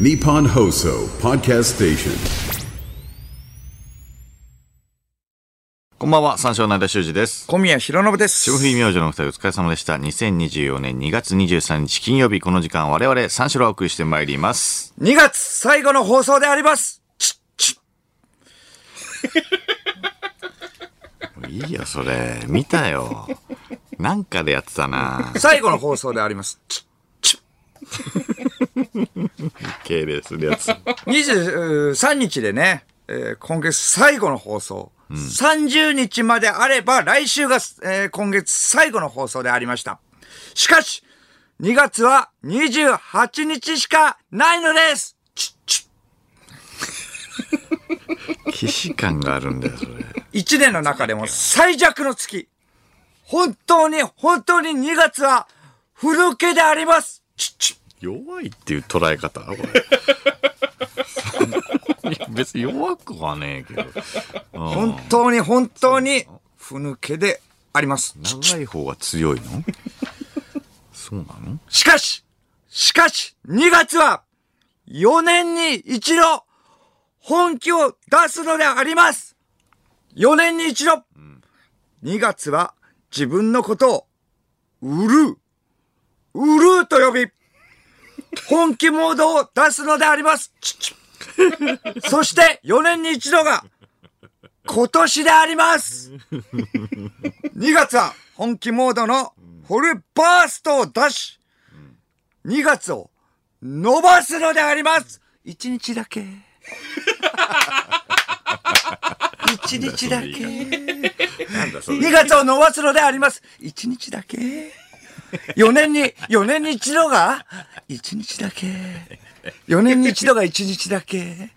Nippon Hoso Podcast Station. こんばんは、三照の間修二です。小宮弘信です。霜降り明星のお二人お疲れ様でした。2024年2月23日金曜日、この時間我々三四郎をお送りしてまいります。2月最後の放送であります。チッチッいいよ、それ。見たよ。なんかでやってたな。最後の放送であります。チッ敬礼するやつ。23日でね、えー今月最後の放送。30日まであれば来週が、えー今月最後の放送でありました。しかし、2月は28日しかないのです既視感があるんだよ、それ。1年の中でも最弱の月。本当に、本当に2月は、ふぬけであります。チッチッ弱いっていう捉え方？これ。い や別に弱くはねえけど。本当に本当に、ふぬけであります。長い方が強いの？そうなの？しかし、しかし、2月は、4年に一度、本気を出すのであります。4年に一度。2月は、自分のことを、売る、売ると呼び、本気モードを出すのであります。そして、4年に一度が、今年であります。2月は本気モードのフルバーストを出し、2月を伸ばすのであります。1日だけ。1日だけ。なんだそれ。2月を伸ばすのであります。1日だけ。4年に、4年に一度が、1日だけ。4年に一度が1日だけ。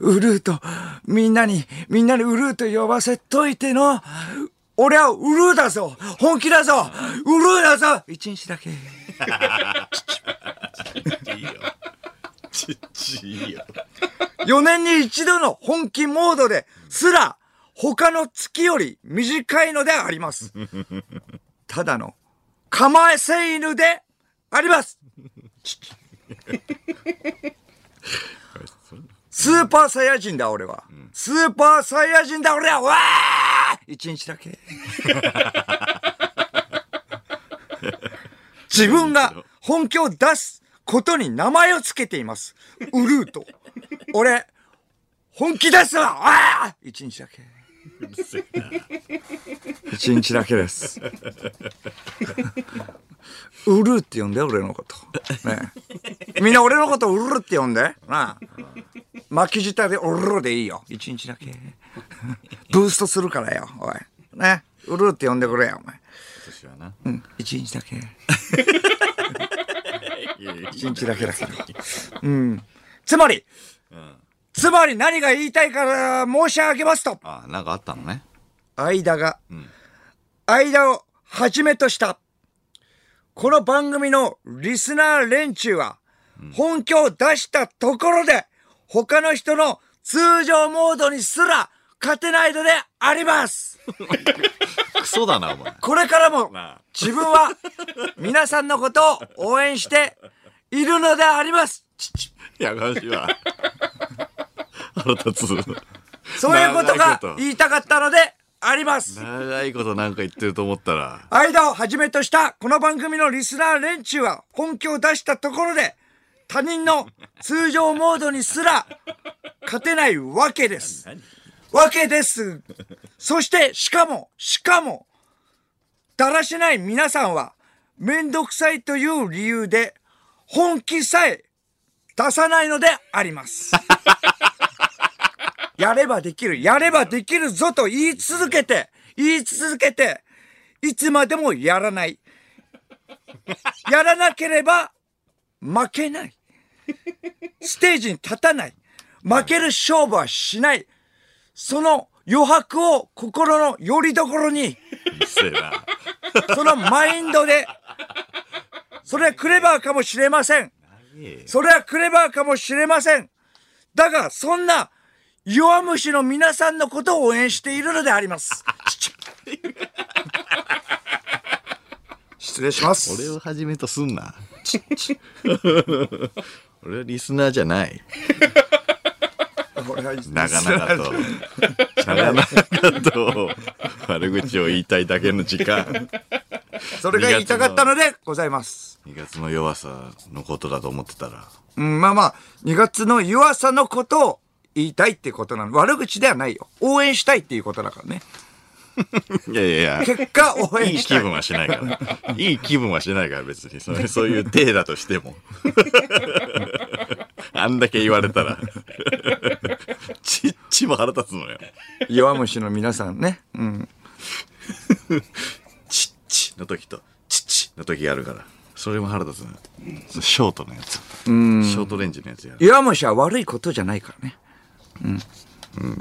ウルーと、みんなに、みんなにウルーと呼ばせといての、俺はウルーだぞ本気だぞウルーだぞ !1 日だけ。いいよ。ちっちいよ。4年に一度の本気モードですら、他の月より短いのであります。ただの、構えせ犬であります。スーパーサイヤ人だ俺は。スーパーサイヤ人だ俺はわー一日だけ。自分が本気を出すことに名前をつけています。ウルーと。俺、本気ですわああ一日だけ。一日だけです。ウルーって呼んで、俺のこと。ねえみんな俺のことウルーって呼んで。なあ。巻き舌でウルーでいいよ。一日だけ。ブーストするからよ、おい。ね。ウルーって呼んでくれよ、お前。私はな。うん、一日だけ。一日だけだから。うん。つまり、つまり何が言いたいから申し上げますと、あ、なんかあったのね。間が、間をはじめとした、この番組のリスナー連中は、本気を出したところで、他の人の通常モードにすら勝てないのであります。クソだな、お前。これからも自分は皆さんのことを応援しているのであります。やがましいわ。腹立つ。そういうことが言いたかったのであります。長いことなんか言ってると思ったら。間をはじめとしたこの番組のリスナー連中は本気を出したところで他人の通常モードにすら勝てないわけです。わけです。そしてしかも、しかも、だらしない皆さんはめんどくさいという理由で本気さえ出さないのであります。やればできる、やればできるぞと言い続けて、言い続けて、いつまでもやらない。やらなければ負けない。ステージに立たない。負ける勝負はしない。その余白を心の拠り所に。そのマインドで、それはクレバーかもしれません。それはクレバーかもしれません。だが、そんな弱虫の皆さんのことを応援しているのであります。失礼します。俺をはじめとすんな。俺はリスナーじゃない。俺は長々と、長々と悪口を言いたいだけの時間。それが言いたかったのでございます。2月の弱さのことだと思ってたら。うん、まあまあ、2月の弱さのことを言いたいってことなの。悪口ではないよ。応援したいっていうことだからね。いやいやいや。結果応い援い。い気分はしないから。いい気分はしないから別に。それそういう体だとしても。あんだけ言われたら。ちっちも腹立つのよ。弱虫の皆さんね。うん。ちっちの時と、ちっちの時があるから。それも腹立つのよ。ショートのやつ。ショートレンジのやつやる。弱虫は悪いことじゃないからね。うん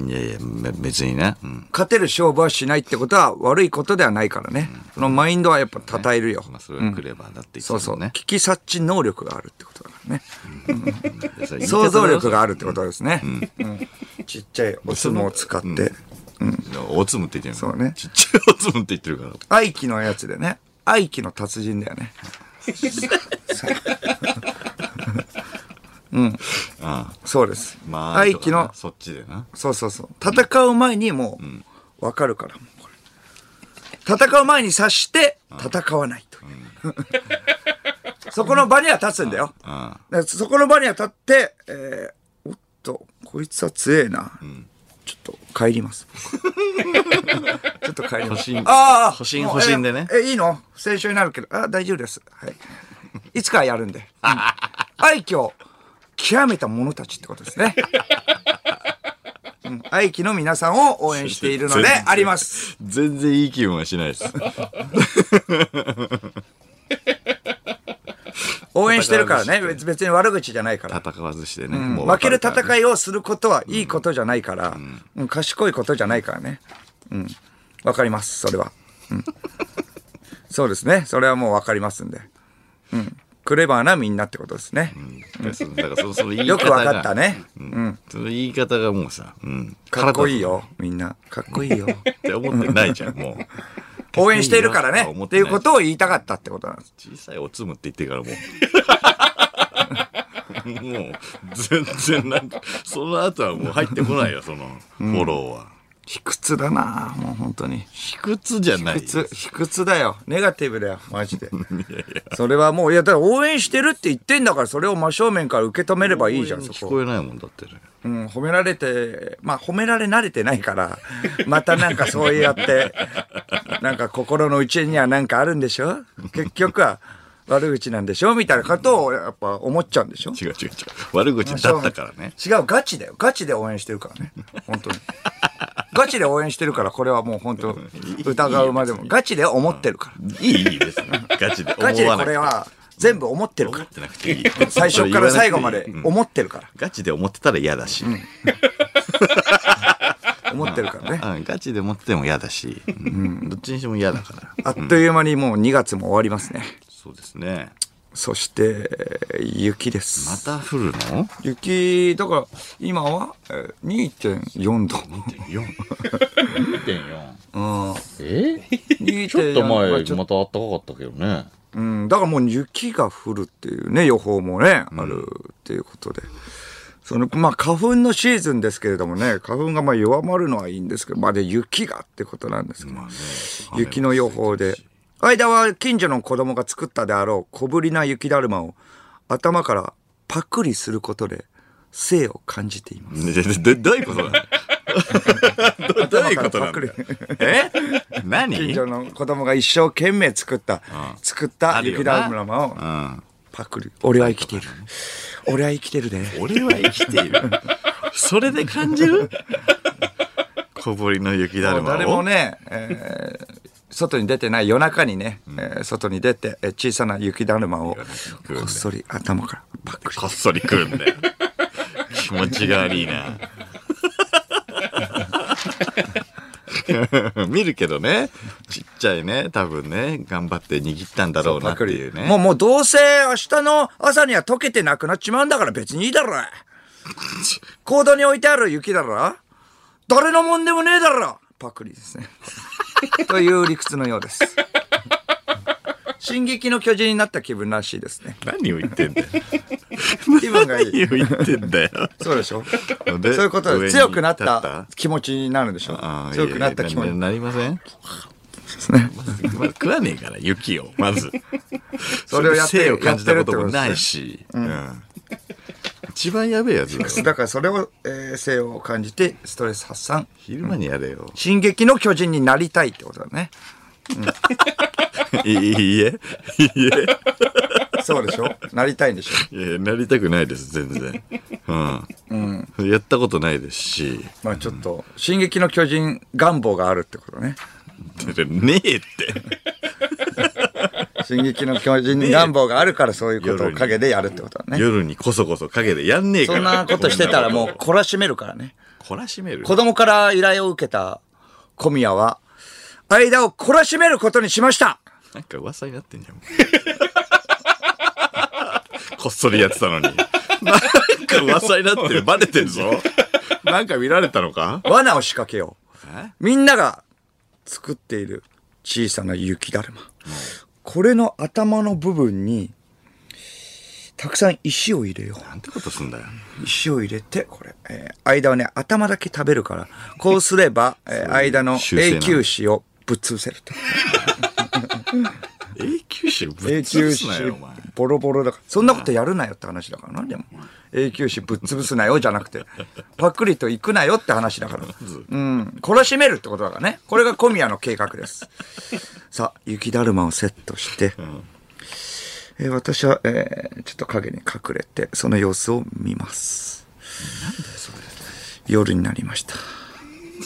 いやいや、め別にね。うん。勝てる勝負はしないってことは悪いことではないからね。そのマインドはやっぱ称えるよ。まあ、それはクレバーだって言ってそうそう。ね。危機察知能力があるってことだからね。想像力がある。るってことですね。うんちっちゃいお相撲を使って。おつむって言ってるそうねちっちゃいおつむって言ってるから。愛機のやつでね。愛機の達人だよね。うん。そうです。まあ、愛機の、そっちでな。そうそうそう。戦う前にもう、わかるから。もうこれ戦う前に察して、戦わないという。そこの場には立つんだよ。あでそこの場には立って、えー、おっと、こいつは強えな。ちょっと帰ります。ちょっと帰ります。保身ああ保身保身でねえ、えいいの？不戦勝になるけど、あ大丈夫です。はい。いつかやるんで。うん 愛嬌を極めた者たちってことですね。うん愛機の皆さんを応援しているのであります。全然いい気分はしないです。応援してるからね。別別に悪口じゃないから。戦わずしてね。もう負けるい。戦いをすることはいいことじゃないから、うん賢いことじゃないからね。うん。わかります、それは。うん。そうですね。それはもうわかりますんで。うん。クレバーなみんなってことですね。だからそその言い方がよくわかったね。うん。その言い方がもうさ、うん。かっこいいよ、みんな。かっこいいよ。って思ってないじゃん、もう。応援しているからね。思ってないっていうことを言いたかったってことなんです。小さいおつむって言ってからもう。もう、全然なんか、その後はもう入ってこないよ、その、フォローは。卑屈だなもう本当に。卑屈じゃない。卑屈、卑屈だよ。ネガティブだよ、マジで。それはもう、いや、だから応援してるって言ってんだから、それを真正面から受け止めればいいじゃん、そこ。聞こえないもんだってね。うん、褒められて、まあ褒められ慣れてないから、またなんかそうやって、なんか心の内にはなんかあるんでしょ？結局は悪口なんでしょ？みたいなことをやっぱ思っちゃうんでしょ？違う違う違う。悪口だったからね。違う、ガチだよ。ガチで応援してるからね。本当に。ガチで応援してるから、これはもう本当 疑うまでも。ガチで思ってるから。いい、いいですね。ガチで。ガチでこれは全部思ってるから思っ。てなくていい。最初から最後までうん思ってるから。ガチで思ってたら嫌だし。思ってるからね。うんガチで思ってても嫌だし。うんどっちにしても嫌だから。あっという間にもう2月も終わりますね。そうですね。そして、雪です。また降るの？雪、だから今はえー2.4度。?4。2.4。うん。え？2.4ちょっと前また暖かかったけどね。うん、だからもう雪が降るっていうね、予報もね、あるっていうことで。その、まあ花粉のシーズンですけれどもね、花粉がまあ弱まるのはいいんですけど、まあで雪がってことなんですけど、雪の予報で。間は近所の子供が作ったであろう小ぶりな雪だるまを頭からパクリすることで生を感じています。ねででどういうことなの？どどういうことなの。え？何？近所の子供が一生懸命作った、作った雪だるまをうん。パクリ。俺は生きている。俺は生きてるで。俺は生きている。それで感じる？小堀の雪だるまを。誰もね、えー外に出てない夜中にね、えー外に出て、えー小さな雪だるまをこっそり頭からパクリ。こっそり食うんだよ。気持ちが悪いな。見るけどね、ちっちゃいね、多分ね、頑張って握ったんだろうなっていうね。もう、もうどうせ明日の朝には溶けてなくなっちまうんだから別にいいだろ。コードに置いてある雪だろ誰のもんでもねえだろパクリですね。という理屈のようです。進撃の巨人になった気分らしいですね。何を言ってんだよ。気分がいい。何を言ってんだよ。そうでしょ？そうでいうことで強くなった気持ちになるんでしょ？強くなった気持ち。いやいやななりません？まず食わねえから、雪を。まず。それをやって生を感じたこともないし。うん。一番やべえやつだよ。だからそれを、えー、性を感じてストレス発散。昼間にやれよ。進撃の巨人になりたいってことだね。いいえ。いいえ。そうでしょ？なりたいんでしょ？いやなりたくないです、全然。うん。やったことないですし。まあちょっと、進撃の巨人願望があるってことね。ねえって。進撃の巨人願望があるからそういうことを陰でやるってことだね。夜にこそこそ陰でやんねえから。そんなことしてたらもう懲らしめるからね。懲らしめる？子供から依頼を受けた小宮は、間を懲らしめることにしましたなんか噂になってんじゃん。こっそりやってたのに。なんか噂になってる。バレてんぞ。なんか見られたのか？罠を仕掛けようえ？みんなが作っている小さな雪だるま。これの頭の部分に、たくさん石を入れよう。なんてことすんだよ。石を入れて、これ、えー間はね、頭だけ食べるから、こうすれば、えー間の永久歯をぶっ潰せると。永久歯ぶっ永潰久歯すなよ、お前。ボロボロだから。そんなことやるなよって話だからな、でも。永久歯ぶっ潰すなよじゃなくて、パクリと行くなよって話だから。うん。懲らしめるってことだからね。これが小宮の計画です。さあ、雪だるまをセットして、えー私は、えーちょっと影に隠れて、その様子を見ます。夜になりました。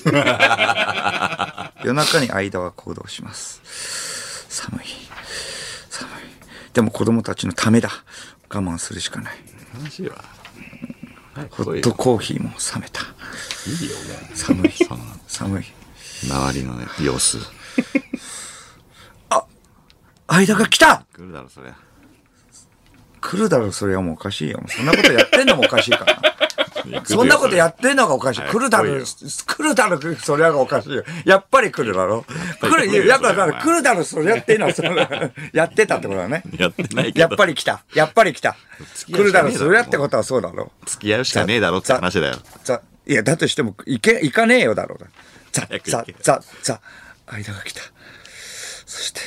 夜中に間は行動します。寒い。でも子供たちのためだ。我慢するしかない。話は。ホットコーヒーも冷めた。いいよ、もう。寒い。寒い。周りのね、様子。間が来た来るだろ、そりゃ。来るだろ、それはもうおかしいよ。そんなことやってんのもおかしいからな。そんなことやってんのがおかしい。はい来るだろ、来るだろ、それはがおかしいよ。やっぱり来るだろ？来る、やっぱ来るだろ、それやってんのは、やってたってことだね。やってないけど。やっぱり来た。やっぱり来た。来るだろ、それやってことはそうだろ。付き合うしかねえだろって話だよ。ざ、いや、だとしても、行け、行かねえよだろうな。ざ早、くざ行け、ざ、ざ、間が来た。そして、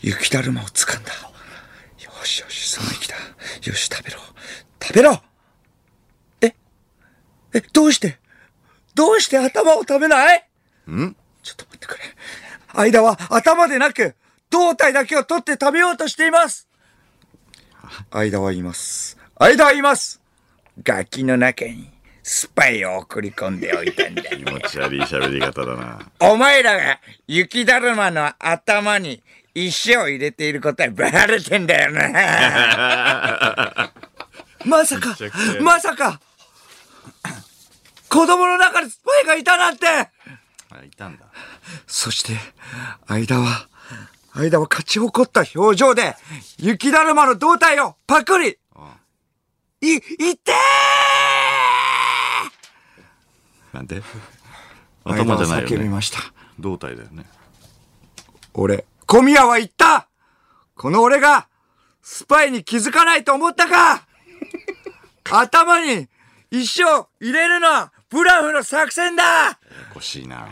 雪だるまを掴んだ。よしよし、その息だ。よし、食べろ。食べろええ、どうして？どうして頭を食べない？ん？ちょっと待ってくれ。間は頭でなく、胴体だけを取って食べようとしています。間は言います。間は言います。ガキの中にスパイを送り込んでおいたんだ。気持ち悪い喋り方だな。お前らが雪だるまの頭に石を入れていることはバレてんだよな。まさかまさか、子供の中にスパイがいたなんてあ、いたんだ。そして、間は、間は勝ち誇った表情で、雪だるまの胴体をパクリい、いってなんで？ー 頭じゃないよね。びました。胴体だよね。俺、小宮は言ったこの俺が、スパイに気づかないと思ったか 頭に石を入れるのは、ブラフの作戦だややこしいな。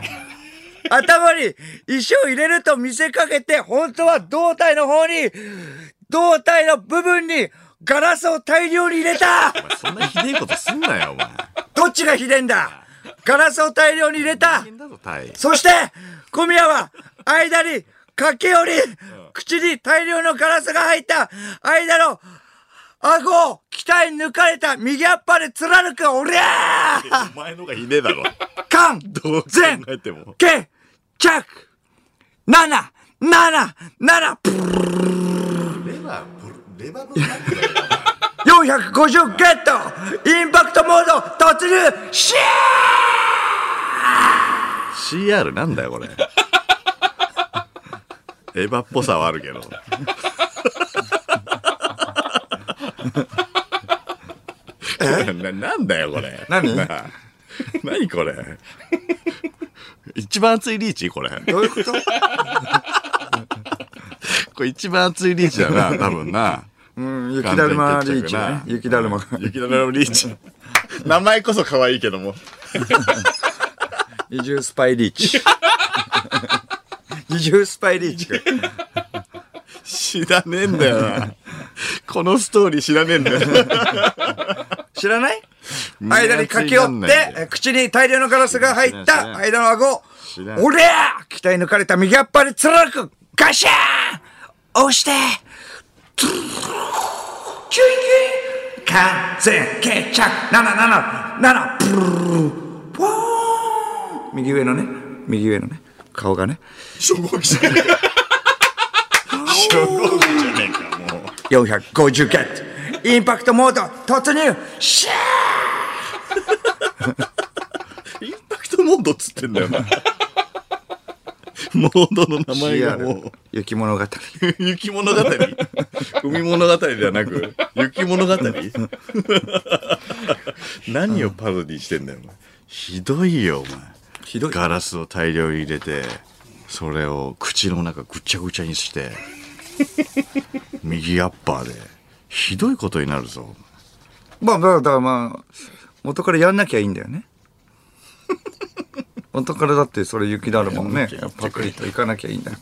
頭に石を入れると見せかけて、本当は胴体の方に、胴体の部分にガラスを大量に入れたお前そんなひでえことすんなよ、お前。どっちが秘伝だ？ガラスを大量に入れた大変だぞ、タイ。そして、小宮は、間に駆け寄り、口に大量のガラスが入った、間の、顎を鍛え抜かれた右アッパーで貫く、おりゃーお前のがひでえだろ。間どう考全えても。け着七七七プルレバー、レバーなんだよ。450ゲットインパクトモード突入シェ CR なんだよ、これ。エヴァっぽさはあるけど。ななんだよ、これ。何？なあ何これ？一番熱いリーチ？これ。どういうこと？れ これ一番熱いリーチだな、多分な。うん、雪だるまリーチね。雪だるま。雪だるまリーチ。名前こそ可愛いけども。二重スパイリーチ。二重スパイリーチか。知らねえんだよな。このストーリー知らねえんだよ。知らない？間に駆け寄って、口に大量のガラスが入った間の顎をおりゃー鍛え抜かれた右アッパーで貫くガシャーン押してトゥルルルキュイキュイ完全決着 !777! プルルルポーン右上のね、右上のね、顔がね、初号機じゃねえか。450ゲットインパクトモード突入シャーインパクトモードっつってんだよな。モードの名前がもう。雪物語。雪物語？海物語ではなく、雪物語？何をパロディしてんだよ、お前。ひどいよ、お前。ひどい。ガラスを大量に入れて、それを口の中ぐちゃぐちゃにして、右アッパーで、ひどいことになるぞ。まあ、だから、まあ、元からやんなきゃいいんだよね。元からだってそれ雪だるまをね、パクリと行かなきゃいいんだよ。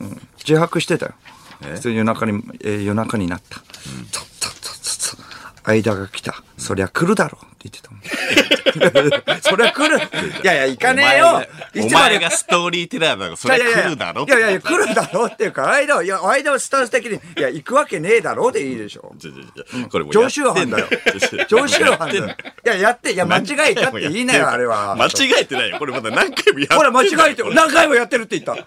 うん、自白してたよ。普通に夜中に、えー夜中になった。とっとっとっとっと。間が来た。そりゃ来るだろう言ってたもん。そりゃ来る。いやいや、行かねえよ。いおつまで前がストーリーテラーだろ。それ来るだろ？いやいやいや、来るだろうっていうか、間は、いや、間はスタンス的に、いや、行くわけねえだろうでいいでしょ。ちょちょちょこれもう常習犯だよやってんの。常習犯だよ。いや、やって、いや、間違えたって言いなよ、あれは。間違えてないよ。これまだ何回もやってほら、間違えて、何回もやってるって言った。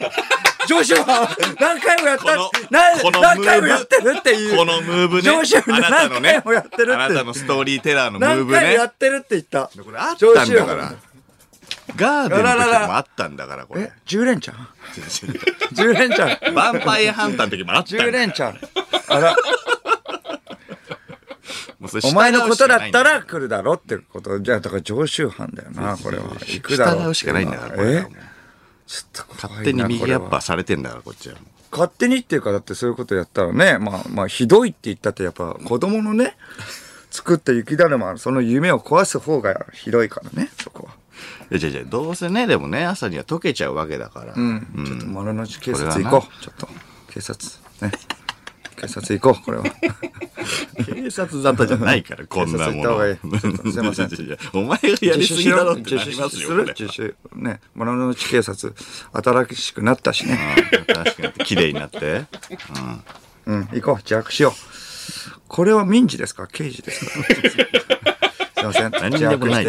常習犯、何回もやったこの、なこの何回もやってるっていう。このムーブね。常習犯あなたのね何回。もやってるって。あなたのストーリーテラーのムーブね何回もや。ってるって言った。これあったんだから。ガーデンの時もあったんだから、これえ。、10連チャン ?10 連チャン。ヴァンパイアハンターの時もあったんだ10連チャン。あら、もうそれお前のことだったら来るだろってこと。じゃあ、だから常習犯だよな、これは。行くだろう下直しかないんだから、これえはもうちょっと勝手に右アッパーされてんだから、こっちは。勝手にっていうかだってそういうことやったらねまあまあひどいって言ったってやっぱ子供のね作った雪だるまその夢を壊す方がひどいからねそこは、いや、じゃじゃどうせね、でもね、朝には溶けちゃうわけだから。うん。ちょっと丸の内警察行こう。ちょっと。警察ね。警察行こうこれは。警察沙汰じゃないから、こんなもの。警察行った方がいい。ちょっとすいません。いやいやお前がやりすぎだろってなりますよ、これ自首ね。丸の内警察新しくなったしね。うん確かに、綺麗になって。うん行こう自白しようこれは民事ですか？刑事ですか？すいません。何でもない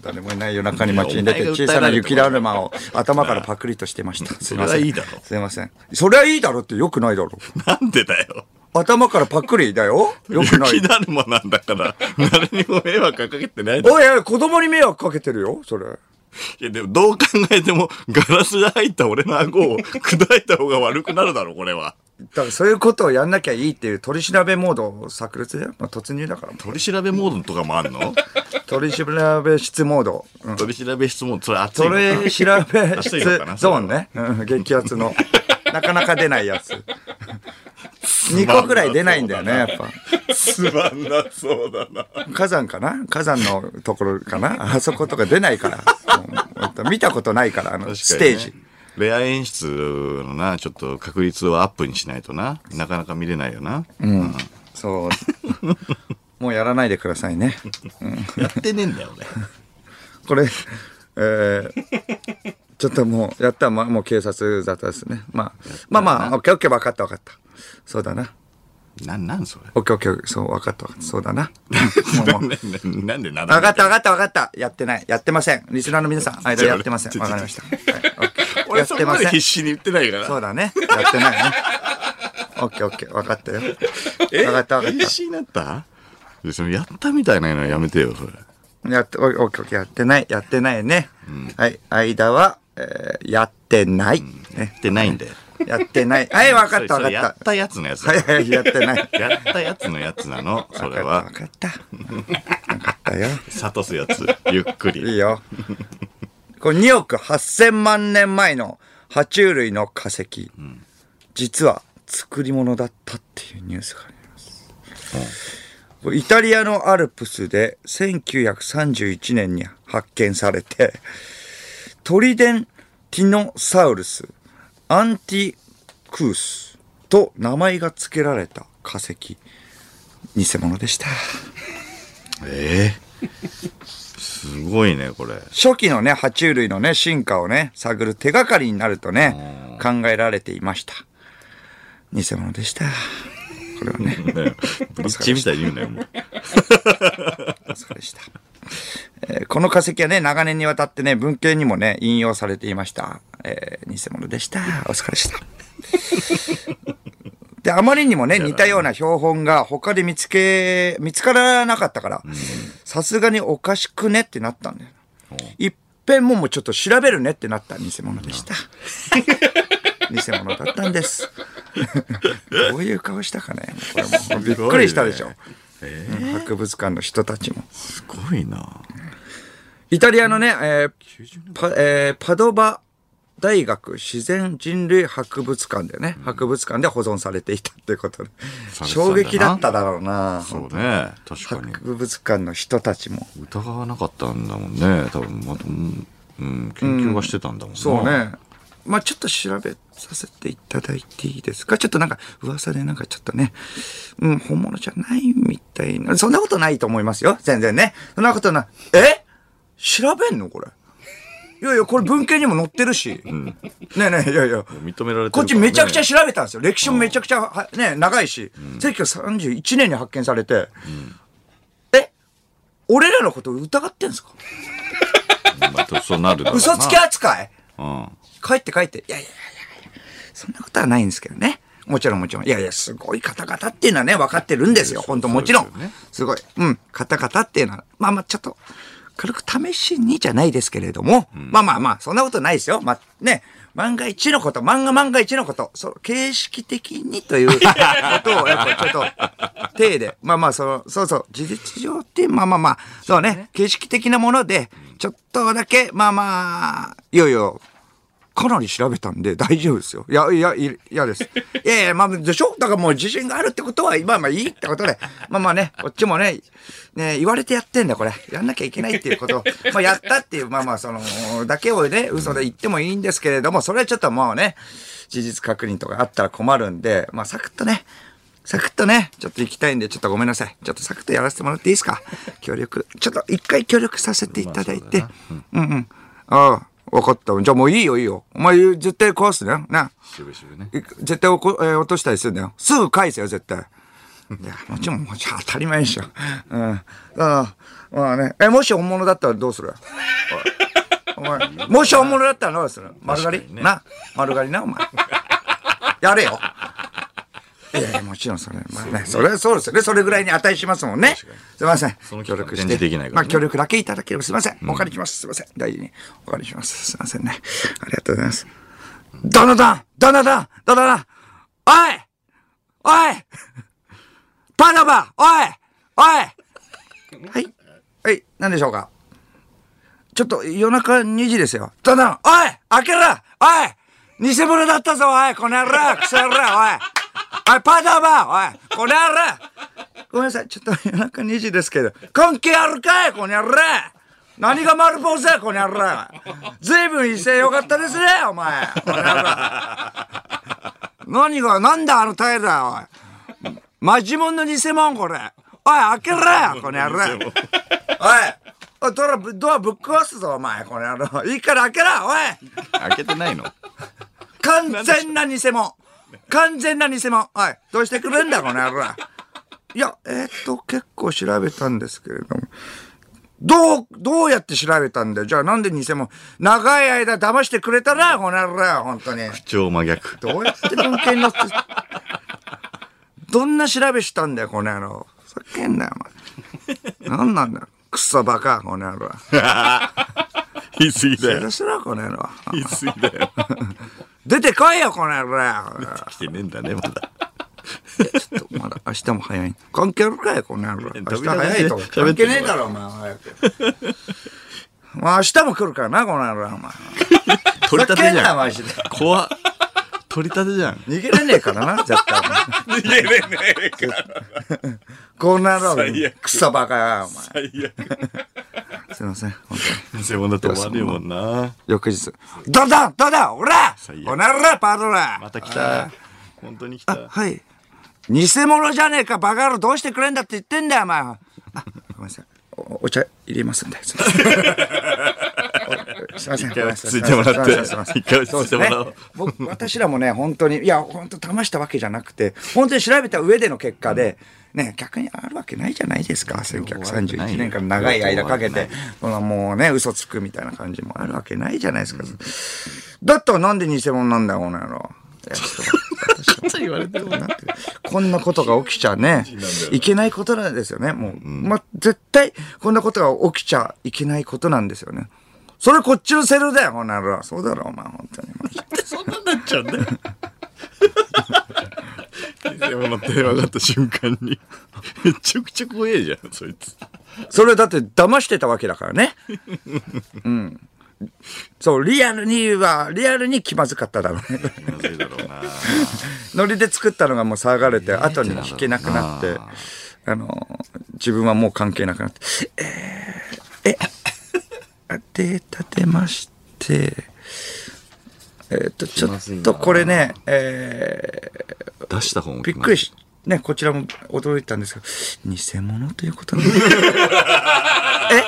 誰もいない夜中に街に出て小さな雪だるまを頭からパクリとしてました。すいません。それはいいだろすいません。それはいいだろってよくないだろ。なんでだよ。頭からパクリだよ。よくない雪。だるまなんだから、誰にも迷惑かけてないおいおい、子供に迷惑かけてるよ、それ。いや、でもどう考えても、ガラスが入った俺の顎を砕いた方が悪くなるだろ、これは。だからそういうことをやんなきゃいいっていう取り調べモードを炸裂だよ。まあ、突入だから。取り調べモードとかもあんの？取り調べ室モード。うん取り調べ質問、それ熱いの取り調べ室ゾーンね。うん、激アツの。なかなか出ないやつ。2個くらい出ないんだよね、やっぱ。つまんなそうだな。火山かな？火山のところかな？あそことか出ないから。うん見たことないから、あの、ステージ。レア演出のな、ちょっと確率をアップにしないとな。なかなか見れないよな。そう。もうやらないでくださいね。やってねえんだよ、俺。これ、えー、ちょっともう、やったら、まあ、もう警察沙汰ですね。まあ、まあまあ、オッケーオッケー、分かった分かった。そうだな。なん、なんそれ？オッケーオッケー、そう、分かった分かった。そうだな。もうもうななんでな分かった分かった分かった。やってない。やってません。リスナーの皆さん、間やってません。ちょちょわかりました。はいやってません必。死に言ってないから。そうだね。やってないね。オッケーオッケー。分かったよ。え？分かった分かっ必死になった？でそのやったみたいなのやめてよ、それ。た。やって、オッケーオッケー。やってない。やってないね。はい。間は、えーやってない。ね。やってないんだよ。やってない。はい、分かったそれそれや分かっ。ったたやつのやつ。はいはい、やってない。やったやつのやつなの、それは分。かった。分かった。分かったよ。諭すやつ。ゆっくり。いいよ。これ2億8000万年前の爬虫類の化石。実は作り物だったっていうニュースがあります。これイタリアのアルプスで1931年に発見されて、トリデンティノサウルス、アンティクースと名前が付けられた化石。偽物でした。ええすごいね、これ。初期のね、爬虫類のね、進化をね、探る手がかりになるとね、考えられていました。偽物でした。これはね、ねブリッジみたいに言うなよ、もう。お疲れでした。えーこの化石はね、長年にわたってね、文献にもね、引用されていました。えー偽物でした。お疲れでした。で、あまりにもね、似たような標本が他で見つけ、見つからなかったから、さすがにおかしくねってなったんだよ。いっぺんももうちょっと調べるねってなった偽物でした。偽物だったんです。どういう顔したかね。これもうびっくりしたでしょ。うん博物館の人たちも。すごいな。イタリアのね、えーパえーパドバ大学自然人類博物館でね、博物館で保存されていたっていうことで、衝撃だっただろうな。そうね。確かに。博物館の人たちも。疑わなかったんだもんね。多分、また、うん、うん研究はしてたんだもんな。そう。ね。まあちょっと調べさせていただいていいですか？ちょっとなんか噂でなんかちょっとね、うん、本物じゃないみたいな。そんなことないと思いますよ。全然ね。そんなことない。え？調べんの？これ。いやいや、これ文献にも載ってるし。ねえねえ、いやいや。認められてるこっちめちゃくちゃし調べたんですよ。歴史もめちゃくちゃは、ね、長いし。1931年に発見されて。え？俺らのこと疑ってんすか？まあ、そうなる嘘つき扱い？うん。帰って帰って。いやいやいやいやそんなことはないんですけどね。もちろんもちろん。いやいや、すごい方々っていうのはね、分かってるんですよ。本当もちろん。すごい。うん。方々っていうのは、まあまあちょっと、軽く試しにじゃないですけれども、まあまあまあ、そんなことないですよ。まあね、万が一のこと、漫画万が一のこと、そう、形式的にという ことを、やっぱちょっと、体で、まあまあ、その、そうそう、事実上って、まあまあまあ、そうね、形式的なもので、ちょっとだけ、まあまあ、いよいよ、かなり調べたんで大丈夫ですよ。いや、いや、い嫌です。いやいや、まあ、でしょ？だからもう自信があるってことは、まあまあいいってことで、まあまあね、こっちもね、ね、言われてやってんだ、これ。やんなきゃいけないっていうことを、まあやったっていう、まあまあその、だけをね、嘘で言ってもいいんですけれども、それはちょっともうね、事実確認とかあったら困るんで、まあサクッとね、サクッとね、ちょっと行きたいんで、ちょっとごめんなさい。ちょっとサクッとやらせてもらっていいですか？協力。ちょっと一回協力させていただいて。うんうん。ああ、わかった。じゃあもういいよいいよ。お前絶対壊すね。な。渋々ね。い絶対おこ、えー落としたりするんだよ。すぐ返せよ、絶対。いや、もちろん、もちろん当たり前でしょ。うん。ああ、まあね。え、もし本物だったらどうする？お前、もし本物だったらどうする？丸刈り、ねな。丸刈りな、お前。やれよ。いやいや、もちろんそれ、まあね、それはそうですよね。それぐらいに値しますもんね。すいません。その協力して。展示できないからねまあ、協力だけいただければすいません。お借りします。すいません。大事にお借りします。すいませんね。ありがとうございます。旦那だ旦那だ旦那だおいおいパナマおいおいはい。はい。何でしょうか？ちょっと夜中2時ですよ。旦那おい開けろおい偽物だったぞおいこの野郎クソ野郎おい おいパナマおいこの野郎。ごめんなさい。ちょっと夜中2時ですけど。関係あるかいこの野郎。何が丸坊主だよこの野郎。ずいぶん威勢よかったですねお前。この野郎。何が、なんだあの態度だおい。マジモンの偽物これ。おい、開けろよこの野郎。おいおい、ドアぶドアぶっ壊すぞお前この野郎。いいから開けろおい。開けてないの？完全な偽物完全な偽物おい、どうしてくれんだこの野郎いや、えーっと、結構調べたんですけれども。どう、どうやって調べたんだよ。じゃあなんで偽物、長い間騙してくれたな、この野郎、本当に。超真逆。どうやって文献に載って、どんな調べしたんだよ、この野郎。ふざけんなよ、お前。なんなんだよ。クソバカ、この野郎。言い過ぎだよ。それすら、この野郎。言い過ぎだよ。出てこいよ、この野郎。来てねえんだね、まだ。ちょっとまだ明日も早い。関係あるかい、この野郎。明日早いと。関係ねえだろ、お前。早く。まあ明日も来るからな、この野郎、お前。取り立てじゃん。マジで。怖っ。取取り立てじゃん。逃げれねえからな、絶対。逃げれねえから。こんなの最悪、クソバカや、お前。最悪。すいません、本当に。偽物だと悪いもんな。翌日、どうだどうだおらおならパドラまた来た。本当に来た。はい。偽物じゃねえか、バカ野郎どうしてくれんだって言ってんだよ、お前。あ、ごめんなさい。おお茶入れますんで。すいません。一回落ち着いてもらってすいません一回落ち着いてもらおうそですね僕私らもね、本当に、いや、本当騙したわけじゃなくて、本当に調べた上での結果で、ね、逆にあるわけないじゃないですか。1931年から長い間かけて、そのもうね、嘘つくみたいな感じもあるわけないじゃないですか。だったらなんで偽物なんだよ、この野郎。いやちょっと言われてもなんてこんなことが起きちゃね、いけないことなんですよね。もう、ま、絶対、こんなことが起きちゃいけないことなんですよね。それこっちのセルだよ、この野郎。そうだろ、お前、本当に。そんなんなっちゃうんだよ。偽物って分かった瞬間に。めちゃくちゃ怖えじゃん、そいつ。それだって騙してたわけだからね。うん。そう、リアルには、リアルに気まずかっただろうね。まずいだろうな。ノリで作ったのがもう騒がれて、後に聞けなくなって、あの、自分はもう関係なくなって、えー、え、あ出立てまして、えっ、と、ちょっとこれね、え出した方もー、びっくりし、ね、こちらも驚いたんですけど、偽物ということなんです え？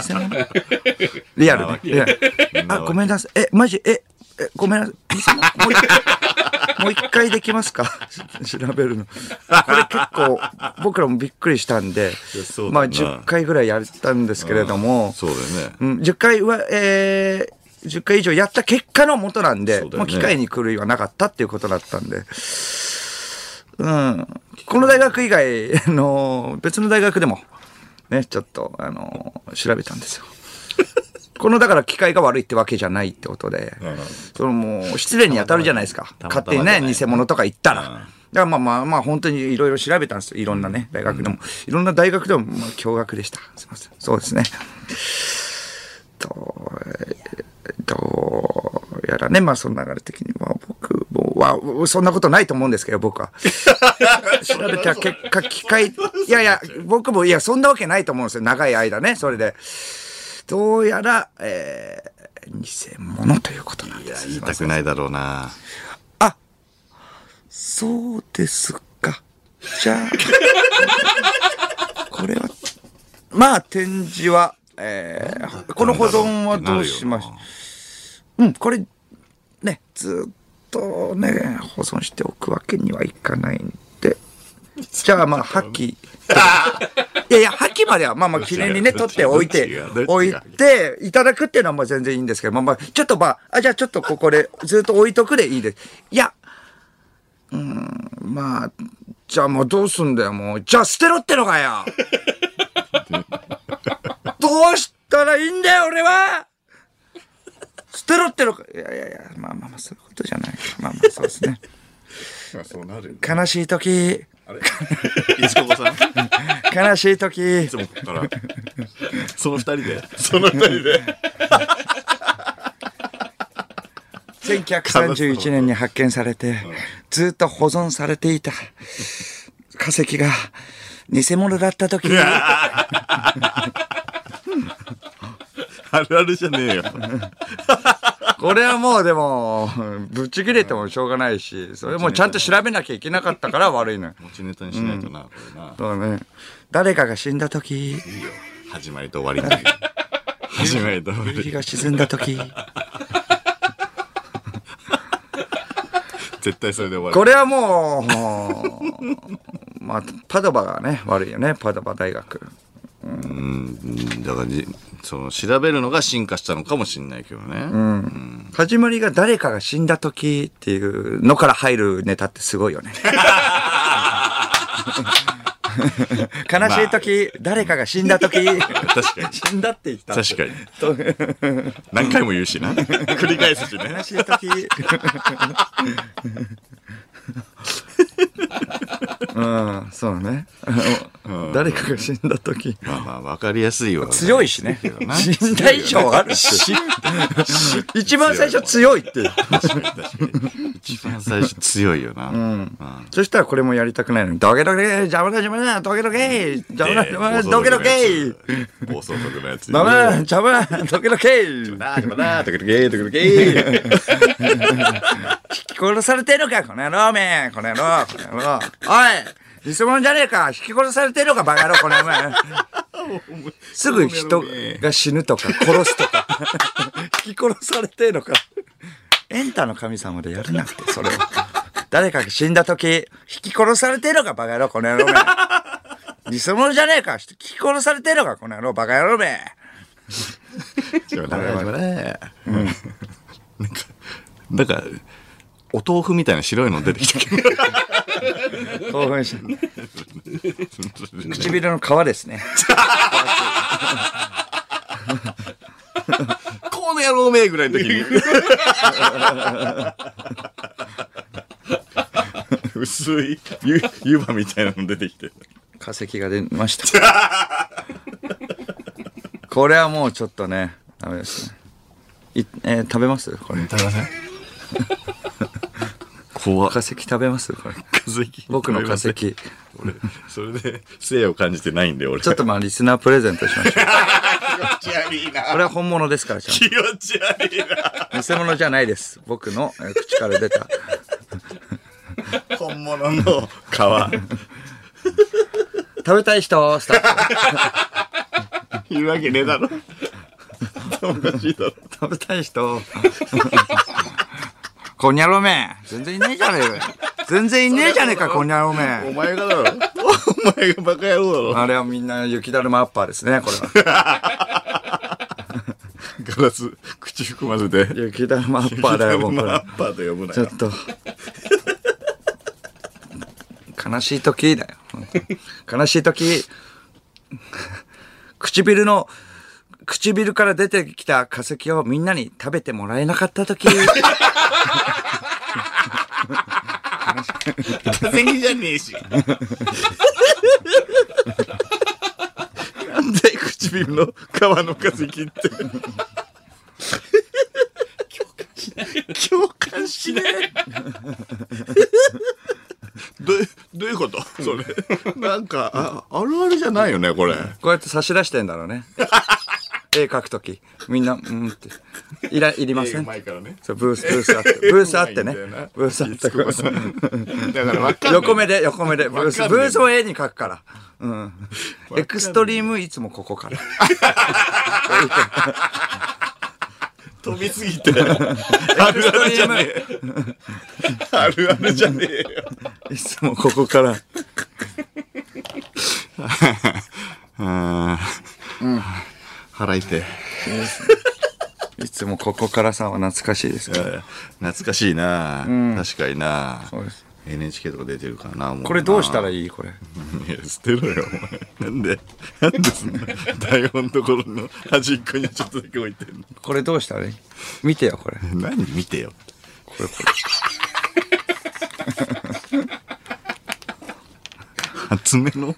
偽物？リアルね。リアルあ、ごめんなさい。え、マジ、え、えごめんなさい。もう一回、もう一回できますか？調べるの。これ結構、僕らもびっくりしたんでまあ10回ぐらいやったんですけれども、そうだよね。うん、10回は、えー、10回以上やった結果のもとなんで、ねもう機会に狂いはなかったっていうことだったんで、うん。この大学以外の別の大学でも、ね、ちょっと、あの、調べたんですよ。この、だから機械が悪いってわけじゃないってことで、そのもう失礼に当たるじゃないですか。勝手にね、偽物とか言ったら。うんだからまあまあまあ本当にいろいろ調べたんですよ。いろんなね、大学でも。いろんな大学でも、まあ、驚愕でした。すいません。そうですね。と、えーどうやらね、まあその流れ的には僕もは、そんなことないと思うんですけど、僕は。調べた結果、機械、いやいや、僕も、いや、そんなわけないと思うんですよ。長い間ね、それで。どうやら、えー、偽物ということなんいや、です。言いたくないだろうな。あ、そうですか。じゃあ、これは、まあ展示は、えー、この保存はどうしましうん、これ、ね、ずっとね、保存しておくわけにはいかないんで、じゃあまあ、破棄。いやいや、破棄までは、まあまあ、記念にね、取っておいて置いて、いただくっていうのはまあ全然いいんですけど、まあまあ、ちょっとまあ、あ、じゃあちょっとここでずっと置いとくでいいです。いや、うーん、まあ、じゃあもうどうすんだよ、もう。じゃあ捨てろってのかよ どうしたらいいんだよ、俺は捨てろってのか。いやいやいや、まあまあまあ、そことじゃない。まあまあ、そうですね。そうなる。悲しい時、あれ？いつここさん？い 悲しい時つ、もから。その二人で？その二人で？1931年に発見されて、ずっと保存されていた化石が偽物だった時、あるあるじゃねえよ。これはもうでも、ぶっちぎれてもしょうがないし、それもちゃんと調べなきゃいけなかったから悪いのよ。持ちネタにしないとな、これな。そうね。誰かが死んだ時、いいよ。始まりと終わりに。始まりと終わり。夕日が沈んだ時、絶対それで終わる。これはもう、もうまあ、パドバがね、悪いよね、パドバ大学。うんだからじその調べるのが進化したのかもしれないけどね、始まりが誰かが死んだ時っていうのから入るネタってすごいよね。悲しい時、誰かが死んだ時、確かに。死んだって言った。確かに。何回も言うしな。繰り返すしね。悲しい時。うん、そうね。誰かが死んだ時。まあまあ、わかりやすいわ。強いしね。死んだ以上あるし。一番最初強いって。一番最初強いよな。うん。そしたらこれもやりたくないのに、ドケドケ邪魔だ邪魔だドケドケ邪魔だ邪魔だドケドケ暴走族のやつ。ダメだ邪魔だドケドケなあ、でもなあ、ドキドキ、ドキドキ。引き殺されてんのかこの野郎めこの野郎この野郎おい偽物じゃねえか。引き殺されてんのかバカ野郎この野郎。すぐ人が死ぬとか殺すとか。引き殺されてんのか。エンタの神様でやれなくてそれ。を誰かが死んだ時引き殺されてんのかバカ野郎この野郎め偽物じゃねえか。引き殺されてんのかこの野郎バカ野郎めでもなでもねなん。か、なんか、お豆腐みたいな白いの出てきたけど。興奮した唇の皮ですねこの野郎めえぐらいの時に。薄い湯湯葉みたいなの出てきて。化石が出ました。これはもうちょっとね、ダメですね。いえー食べます？これ。食べません怖っ化石食べます？化石僕の化石。ち俺それで生を感じてないんで俺ょっとまあリスナープレゼントしましょう。気持ち悪いなこれは本物ですから、ちゃん気持ち悪いなと。偽物じゃないです。僕のえー口から出た。本物の皮食べたい人？スタッフ。いるわけねえだろ おかしいだろ食べたい人？こんにゃろめ全然いねえじゃねえよ。全然いねえじゃねえか、こんにゃろおめ前がだろお前がバカ野郎だろあれはみんな雪だるまアッパーですね、これは。ガラス口含ませて雪だるまアッパーだよ、僕マら。ッパーと呼ぶなよちょっと。悲しい時だよ。悲しい時、唇の、唇から出てきた化石をみんなに食べてもらえなかった時、化石じゃねえし。なんで唇の皮の化石って。共感しない。どうどういうこと？それ。なんかああるあるじゃないよねこれ。こうやって差し出してんだろうね。絵描くとき、みんな、うんって。いら、いりません。前からねそう、ブース、ブースあって。ブースあってね。ブースあって。だから分か横目で、横目で、ブース、ブースを絵に描くから。うん。エクストリームいつもここから。飛びすぎてあるあるじゃねえあるあるじゃねえよいつもここから。うん腹痛い。いつもここからさんは懐かしいですけど。懐かしいな、確かにな。そうです。NHK とか出てるからなもこれどうしたらいい？いこれ。いや捨てろよお前。なんでなんでそんな台本のところの端っこにちょっとだけ置いてんの？これどうしたらいい？見てよ、これ。何見てよ。これ、こ厚めの？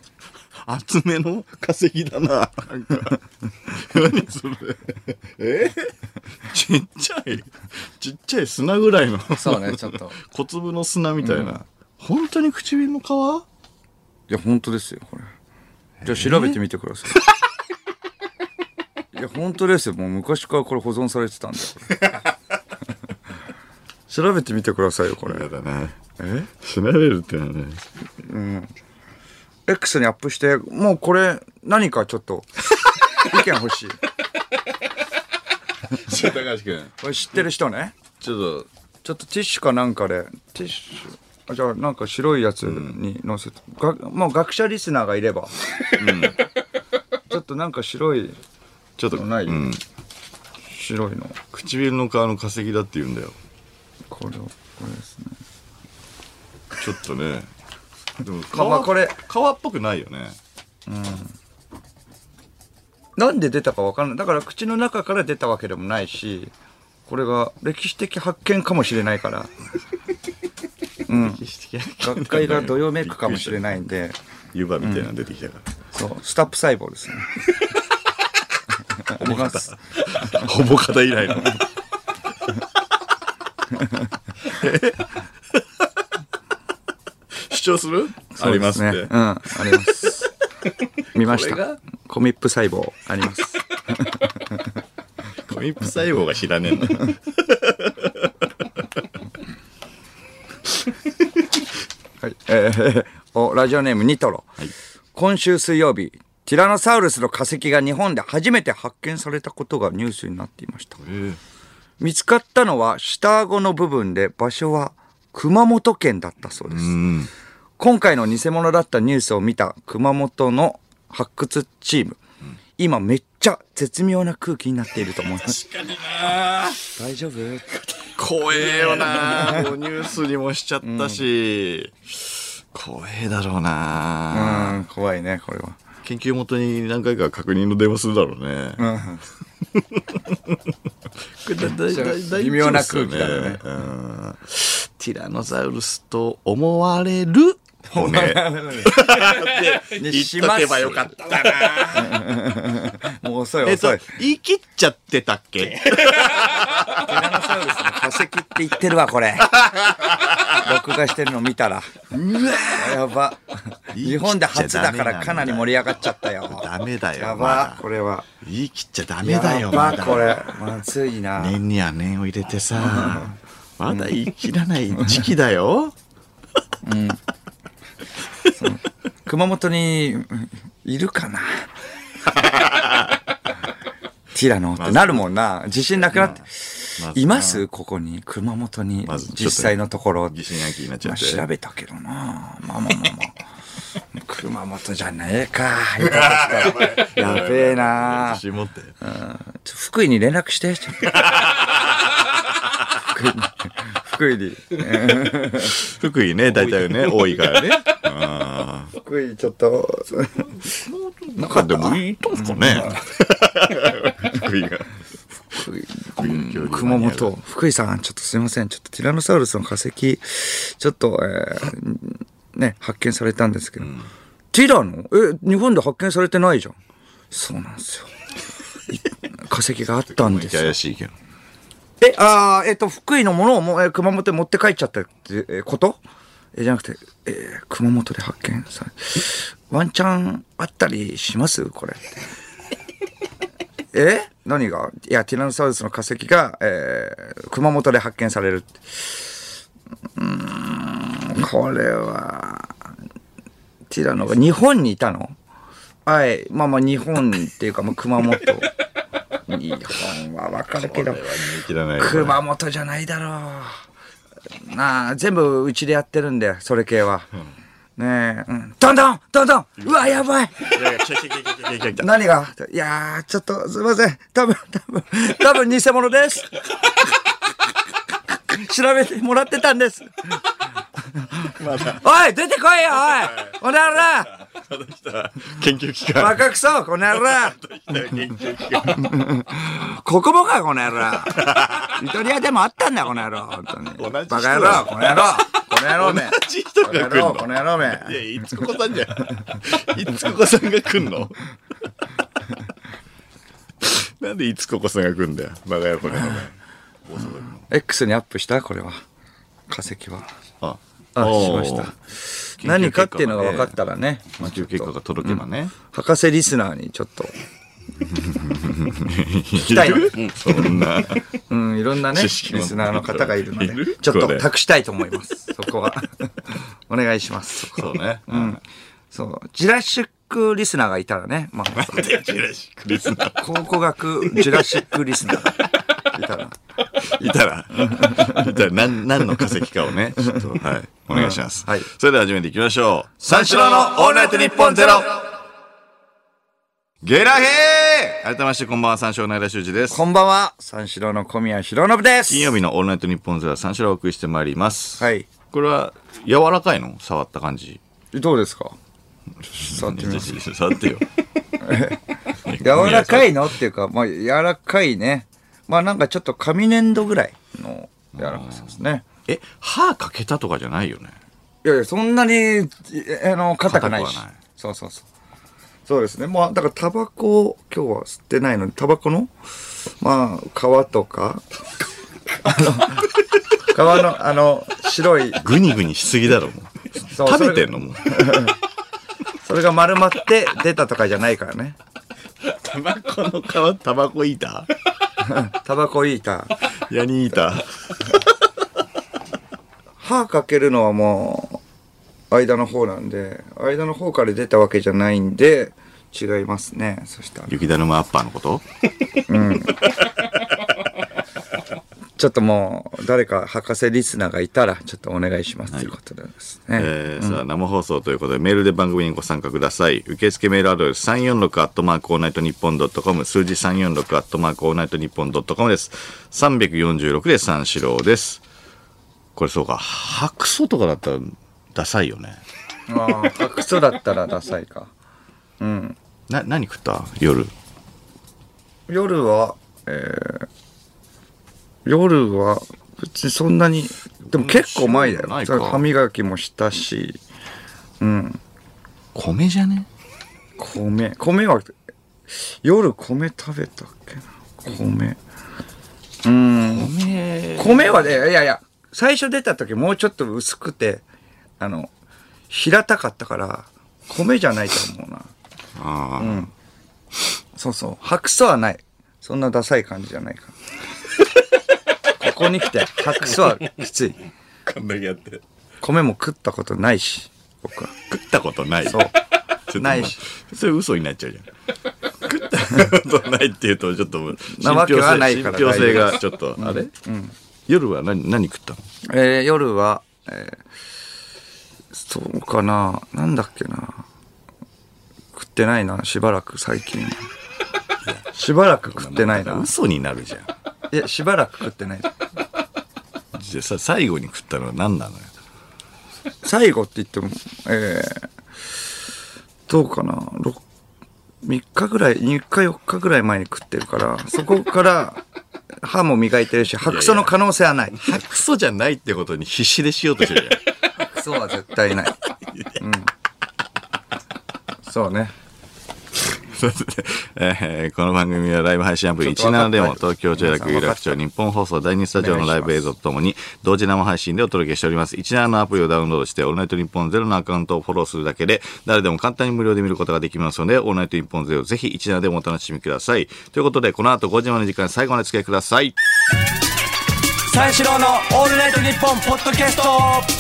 厚めの化石だななんか何それえ？ちっちゃいちっちゃい砂ぐらいのれ。そうね、ちょっと。小粒の砂みたいな、本当に唇の皮？いや、本当ですよ、これ。じゃあ調べてみてください。いや、本当ですよ。もう昔からこれ保存されてたんだよ。調べてみてくださいよ、これ。やだなえ？調べるってのはね X にアップして、もうこれ、何かちょっと、意見欲しい。ちょ高橋君。これ知ってる人ね。ちょっと。ちょっとティッシュかなんかで、ティッシュ、あじゃあなんか白いやつに乗せて、がもう学者リスナーがいれば、ちょっとなんか白い、ちょっとない。うん、白いの。唇の皮の化石だって言うんだよ。これを、これですね。ちょっとねでもこれ皮っぽくないよねなんで出たかわかんない。だから口の中から出たわけでもないし、これが歴史的発見かもしれないから。歴史的な学会がどよめくかもしれないんで、湯葉みたいなの出てきたから。そう、スタップ細胞ですね。あります。ほぼ肩以来の。主張する？あります。ねうん、あります。見ました。コミップ細胞あります。コミップ細胞が知らねえんだ。はい。えー、お、ラジオネームニトロ。今週水曜日、ティラノサウルスの化石が日本で初めて発見されたことがニュースになっていました。見つかったのは下顎の部分で場所は熊本県だったそうです。うん。今回の偽物だったニュースを見た熊本の発掘チーム。今めっちゃ絶妙な空気になっていると思います。確かにな大丈夫？怖えよな ニュースにもしちゃったし、怖えだろううな、ん、怖いね、これは。研究元に何回か確認の電話するだろうね。これだだだだ微妙な空気だよねうんティラノサウルスと思われる骨。って言っとけばよかったな。もう遅いえっと遅い。、言い切っちゃってたっけ？ティラノサウルスの化石って言ってるわ、これ。録画してるの見たら。やば。日本で初だからかなり盛り上がっちゃったよ。ダメだよ。やまばだ。これは。言い切っちゃダメだよ、まだ。これ。まずいな。念には念を入れてさ、まだ言い切らない時期だよ。熊本にうんいるかな？ティラノってなるもんな。自信なくなって。まずいます？ここに？熊本に？実際のところ。疑心暗鬼になっちゃまあ、って。調べたけどな。まあまあまあまあ。熊本じゃねえか。よかったやべえな自。信持って。福井に連絡して。ちょっと福井に。福井に。福井ね、大体ね、多いからね。あ 福井ちょっと。ーなんかでもいいとんすかね。福井が。熊本。福井さん、ちょっとすいません。ちょっとティラノサウルスの化石、ちょっと、えーね、発見されたんですけど。ティラノ？え、日本で発見されてないじゃん。そうなんですよ。い化石があったんですよ怪。しいけど。え、あえっ、と、福井のものをも、えー熊本に持って帰っちゃったって、えこと？えじゃなくて、え熊本で発見され、ワンチャンあったりします？これ。え？何が？いや、ティラノサウルスの化石が、え熊本で発見されるって。うん、これは、ティラノが日本にいたの？はい。まあまあ、日本っていうか、まあ、熊本。日本はわかるけど。熊本じゃないだろう。なあ、全部うちでやってるんだよ、それ系は。ねえ、うん。どんどんどんどんうわ、やばい何が？いやー、ちょっと、すいません。多分、多分、多分偽物です。調べてもらってたんです。おい、出てこいよ、おいこの野郎研究機関。バカクソこの野郎。ここもか、この野郎。イタリアでもあったんだ、この野郎。本当に。同じ人バカ野郎、この野郎。この野郎め。同じ人が来んの？この野郎め。いや、いつここさんじゃん。いつここさんが来んの？なんでいつここさんが来んだよ？バカ野郎バカ野郎。X にアップした？これは。化石は。あ、あ、しおーました。何かっていうのが分かったらね。研究結果が届けばね。博士リスナーにちょっと。聞きたいの。そんな。うん、いろんなね、リスナーの方がいるので、ちょっことれ託したいと思います。そこは。お願いします。そうね。うん。そう。ジュラシックリスナーがいたらね、まあ、ジュラシックリスナー？考古学ジュラシックリスナーたら。いたら、いたら何、何の化石かをね、ちょっと、はい、お願いします。うんはいそれでは始めていきましょう。三四郎のオールナイトニッポンゼロゲラヘー改めましてこんばんは、三四郎の間修二です。こんばんは、三四郎の小宮浩信です。金曜日のオールナイトニッポンゼロは三四郎をお送りしてまいります。はい。これは、柔らかいの？触った感じ。どうですか？触ってみます？触ってよ。柔らかいの？っていうか、まあ、柔らかいね。まあなんかちょっと紙粘土ぐらいの柔らかさですね。え、歯かけたとかじゃないよね？いやいや、そんなに、えあの、硬くないし。ないそうそうそう。そうですね。まあ、だからタバコを今日は吸ってないので、タバコの、まあ、皮とか、あの、皮の、あの、白い、グニグニしすぎだろ、もう。食べてんのもう。それが丸まって出たとかじゃないからね。タバコの皮、タバコイー？タ タバコいいた。ーヤニイーター。歯かけるのはもう、間の方なんで、間の方から出たわけじゃないんで、違いますね。そしたら。雪だるまアッパーのこと？ちょっともう、誰か博士リスナーがいたら、ちょっとお願いしますとい。うことでですね。えーさあ生放送ということでメールで番組にご参加ください。受付メールアドレス346アットマークオールナイトニッポンドットコム数字346アットマークオールナイトニッポンドットコムです。346で三四郎です。これそうか。白素とかだったらダサいよね。ああ、白素だったらダサいか。な何食った？夜。夜は、えー、夜は、別にそんなに、でも結構前だよ。歯磨きもしたし、米じゃね？米。米は、夜米食べたっけな？米。うん。米米はね、いやいや、最初出た時もうちょっと薄くて、あの、平たかったから、米じゃないと思うな。ああ、そうそう。白素はない。そんなダサい感じじゃないから。ここに来て、白素はきつい。こんだけやって米も食ったことないし、僕は。食ったことないそう。ちょっとないしそれ嘘になっちゃうじゃん食ったことないっていうとちょっとなわけはないから信憑性がちょっとあれ、夜は何何食ったの？えー夜は、えーそうかな。なんだっけな。食ってないな、しばらく最近。しばらく食ってないな。嘘になるじゃんいや、しばらく食ってない。じゃあさ最後に食ったのは何なのよ？最後って言っても、えー、どうかな？ろ3日ぐらい、3日4日ぐらい前に食ってるから、そこから歯も磨いてるし、白素の可能性はない。白素じゃないってことに必死でしようとしてるじ白素は絶対ない。うん。そうね。ゃんそうですねえーこの番組はライブ配信アプリちょっと分か17でも東京中楽有楽町日本放送第2スタジオのライブ映像とともに同時生配信でお届けしております。17のアプリをダウンロードしてオールナイトニッポンゼロのアカウントをフォローするだけで誰でも簡単に無料で見ることができますのでオールナイトニッポンゼロぜひ17でもお楽しみください。ということでこの後5時までの時間最後までお付き合いください。三四郎のオールナイトニッポンポッドキャスト